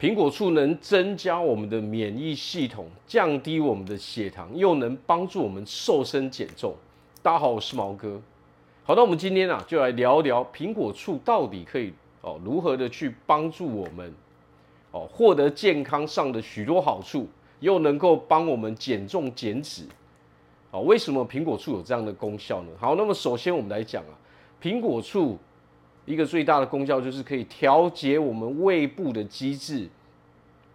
苹果醋能增加我们的免疫系统，降低我们的血糖，又能帮助我们瘦身减重。大家好，我是毛哥。好，那我们今天啊，就来聊聊苹果醋到底可以哦如何的去帮助我们哦获得健康上的许多好处，又能够帮我们减重减脂。哦，为什么苹果醋有这样的功效呢？好，那么首先我们来讲啊，苹果醋。一个最大的功效就是可以调节我们胃部的机制，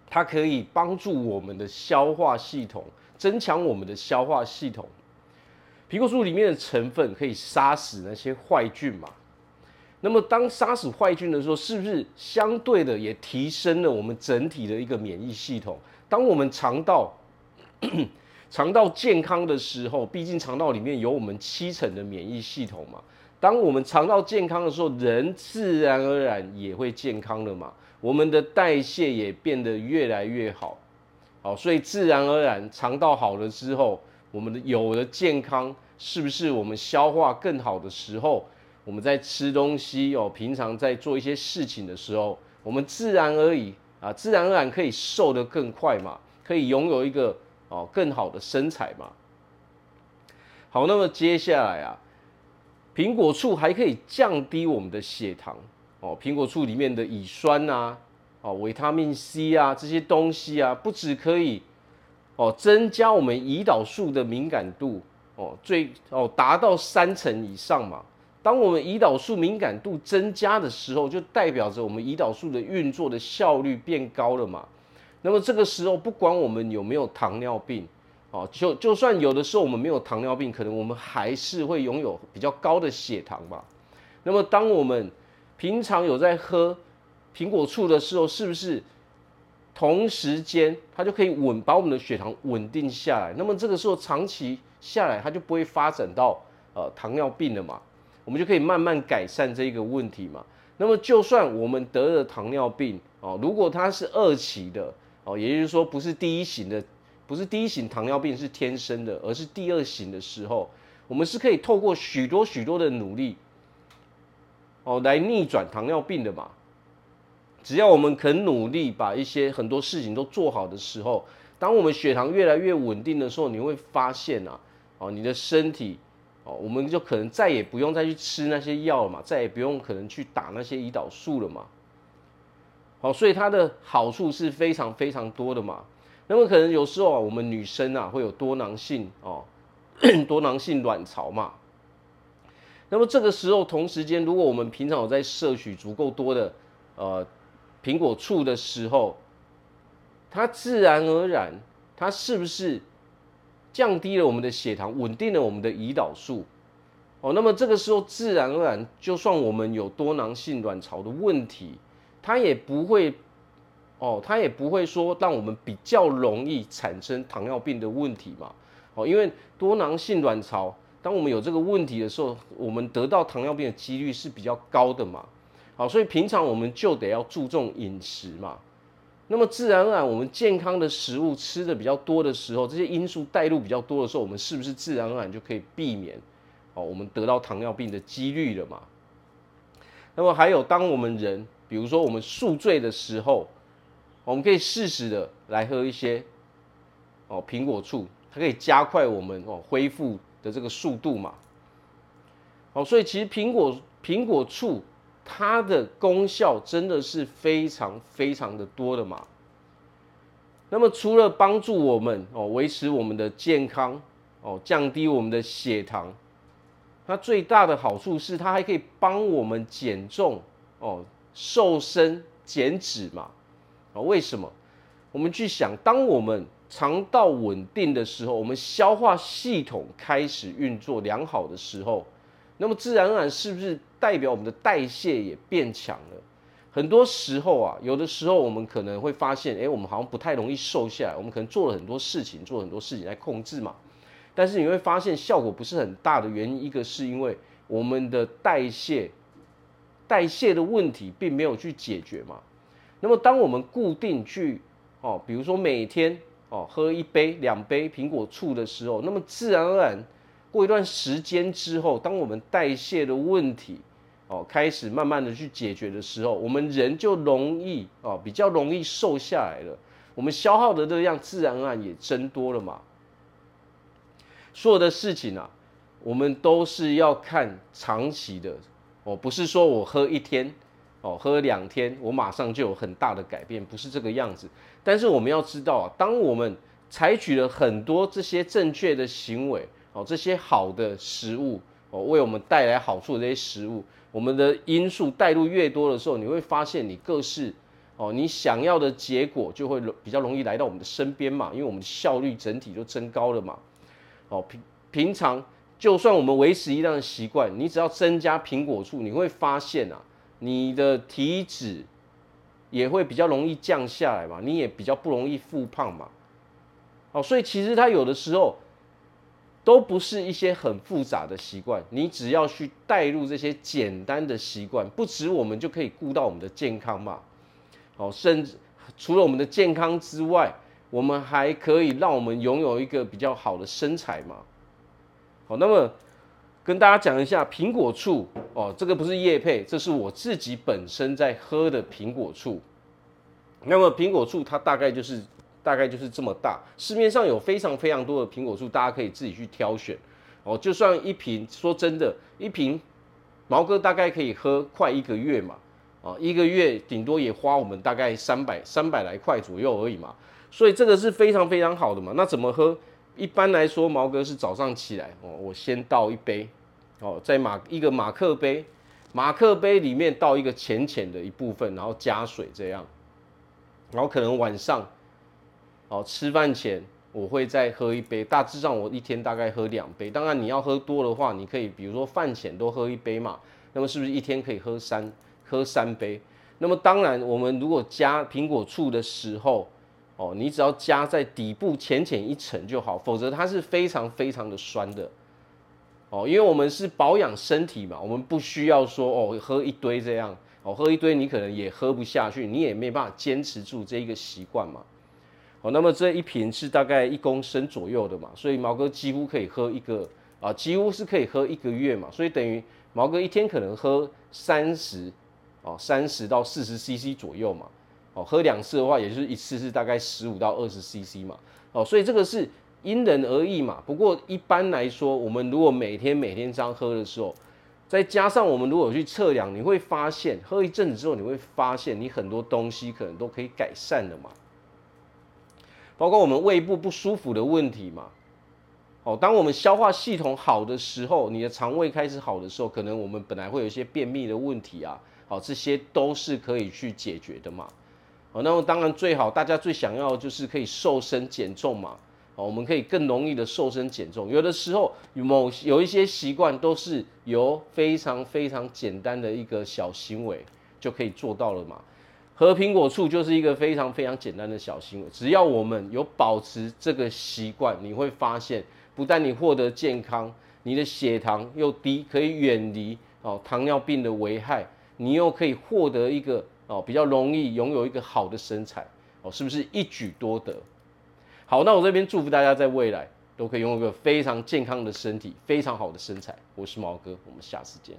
它可以帮助我们的消化系统，增强我们的消化系统。苹果醋里面的成分可以杀死那些坏菌嘛？那么当杀死坏菌的时候，是不是相对的也提升了我们整体的一个免疫系统？当我们肠道肠道健康的时候，毕竟肠道里面有我们七成的免疫系统嘛。当我们肠道健康的时候，人自然而然也会健康了嘛。我们的代谢也变得越来越好，好，所以自然而然肠道好了之后，我们的有了健康，是不是我们消化更好的时候，我们在吃东西哦，平常在做一些事情的时候，我们自然而然啊，自然而然可以瘦得更快嘛，可以拥有一个哦更好的身材嘛。好，那么接下来啊。苹果醋还可以降低我们的血糖哦。苹果醋里面的乙酸啊，哦，维他命 C 啊，这些东西啊，不只可以哦增加我们胰岛素的敏感度哦，最哦达到三成以上嘛。当我们胰岛素敏感度增加的时候，就代表着我们胰岛素的运作的效率变高了嘛。那么这个时候，不管我们有没有糖尿病。哦，就就算有的时候我们没有糖尿病，可能我们还是会拥有比较高的血糖吧。那么，当我们平常有在喝苹果醋的时候，是不是同时间它就可以稳把我们的血糖稳定下来？那么这个时候长期下来，它就不会发展到呃糖尿病了嘛？我们就可以慢慢改善这个问题嘛。那么，就算我们得了糖尿病哦，如果它是二期的哦，也就是说不是第一型的。不是第一型糖尿病是天生的，而是第二型的时候，我们是可以透过许多许多的努力，哦，来逆转糖尿病的嘛。只要我们肯努力，把一些很多事情都做好的时候，当我们血糖越来越稳定的时候，你会发现啊，哦，你的身体，哦，我们就可能再也不用再去吃那些药了嘛，再也不用可能去打那些胰岛素了嘛。好，所以它的好处是非常非常多的嘛。那么可能有时候啊，我们女生啊会有多囊性哦，多囊性卵巢嘛。那么这个时候同时间，如果我们平常有在摄取足够多的呃苹果醋的时候，它自然而然，它是不是降低了我们的血糖，稳定了我们的胰岛素？哦，那么这个时候自然而然，就算我们有多囊性卵巢的问题，它也不会。哦，它也不会说让我们比较容易产生糖尿病的问题嘛。哦，因为多囊性卵巢，当我们有这个问题的时候，我们得到糖尿病的几率是比较高的嘛。好，所以平常我们就得要注重饮食嘛。那么自然而然，我们健康的食物吃的比较多的时候，这些因素带入比较多的时候，我们是不是自然而然就可以避免哦，我们得到糖尿病的几率了嘛？那么还有，当我们人，比如说我们宿醉的时候。我们可以适时的来喝一些哦苹果醋，它可以加快我们哦恢复的这个速度嘛。哦，所以其实苹果苹果醋它的功效真的是非常非常的多的嘛。那么除了帮助我们哦维持我们的健康哦降低我们的血糖，它最大的好处是它还可以帮我们减重哦瘦身减脂嘛。啊，为什么？我们去想，当我们肠道稳定的时候，我们消化系统开始运作良好的时候，那么自然而然是不是代表我们的代谢也变强了？很多时候啊，有的时候我们可能会发现，哎，我们好像不太容易瘦下来。我们可能做了很多事情，做很多事情来控制嘛，但是你会发现效果不是很大的原因，一个是因为我们的代谢代谢的问题并没有去解决嘛。那么，当我们固定去哦，比如说每天哦喝一杯、两杯苹果醋的时候，那么自然而然过一段时间之后，当我们代谢的问题哦，开始慢慢的去解决的时候，我们人就容易哦，比较容易瘦下来了。我们消耗的热量自然而然也增多了嘛。所有的事情啊，我们都是要看长期的哦，不是说我喝一天哦，喝两天，我马上就有很大的改变，不是这个样子。但是我们要知道啊，当我们采取了很多这些正确的行为哦，这些好的食物哦，为我们带来好处的这些食物。我们的因素带入越多的时候，你会发现你各式哦，你想要的结果就会比较容易来到我们的身边嘛，因为我们的效率整体就增高了嘛。哦，平平常就算我们维持一样的习惯，你只要增加苹果醋，你会发现啊，你的体脂也会比较容易降下来嘛，你也比较不容易复胖嘛。哦，所以其实它有的时候。都不是一些很复杂的习惯，你只要去带入这些简单的习惯，不止我们就可以顾到我们的健康嘛。哦，甚至除了我们的健康之外，我们还可以让我们拥有一个比较好的身材嘛。好，那么跟大家讲一下苹果醋哦，这个不是叶配，这是我自己本身在喝的苹果醋。那么苹果醋它大概就是。大概就是这么大，市面上有非常非常多的苹果醋，大家可以自己去挑选哦。就算一瓶，说真的，一瓶毛哥大概可以喝快一个月嘛，啊，一个月顶多也花我们大概三百三百来块左右而已嘛。所以这个是非常非常好的嘛。那怎么喝？一般来说，毛哥是早上起来哦，我先倒一杯哦，在马一个马克杯，马克杯里面倒一个浅浅的一部分，然后加水这样，然后可能晚上。哦，吃饭前我会再喝一杯，大致上我一天大概喝两杯。当然你要喝多的话，你可以比如说饭前多喝一杯嘛。那么是不是一天可以喝三喝三杯？那么当然，我们如果加苹果醋的时候，哦，你只要加在底部浅浅一层就好，否则它是非常非常的酸的。哦，因为我们是保养身体嘛，我们不需要说哦喝一堆这样，哦喝一堆你可能也喝不下去，你也没办法坚持住这一个习惯嘛。哦，那么这一瓶是大概一公升左右的嘛，所以毛哥几乎可以喝一个啊，几乎是可以喝一个月嘛，所以等于毛哥一天可能喝三十哦，三十到四十 CC 左右嘛，哦，喝两次的话，也就是一次是大概十五到二十 CC 嘛，哦，所以这个是因人而异嘛。不过一般来说，我们如果每天每天这样喝的时候，再加上我们如果去测量，你会发现喝一阵子之后，你会发现你很多东西可能都可以改善的嘛。包括我们胃部不舒服的问题嘛，哦，当我们消化系统好的时候，你的肠胃开始好的时候，可能我们本来会有一些便秘的问题啊，好，这些都是可以去解决的嘛，哦，那么当然最好大家最想要的就是可以瘦身减重嘛，哦，我们可以更容易的瘦身减重，有的时候某有一些习惯都是由非常非常简单的一个小行为就可以做到了嘛。喝苹果醋就是一个非常非常简单的小行为，只要我们有保持这个习惯，你会发现，不但你获得健康，你的血糖又低，可以远离哦糖尿病的危害，你又可以获得一个哦比较容易拥有一个好的身材哦，是不是一举多得？好，那我这边祝福大家在未来都可以拥有一个非常健康的身体，非常好的身材。我是毛哥，我们下次见。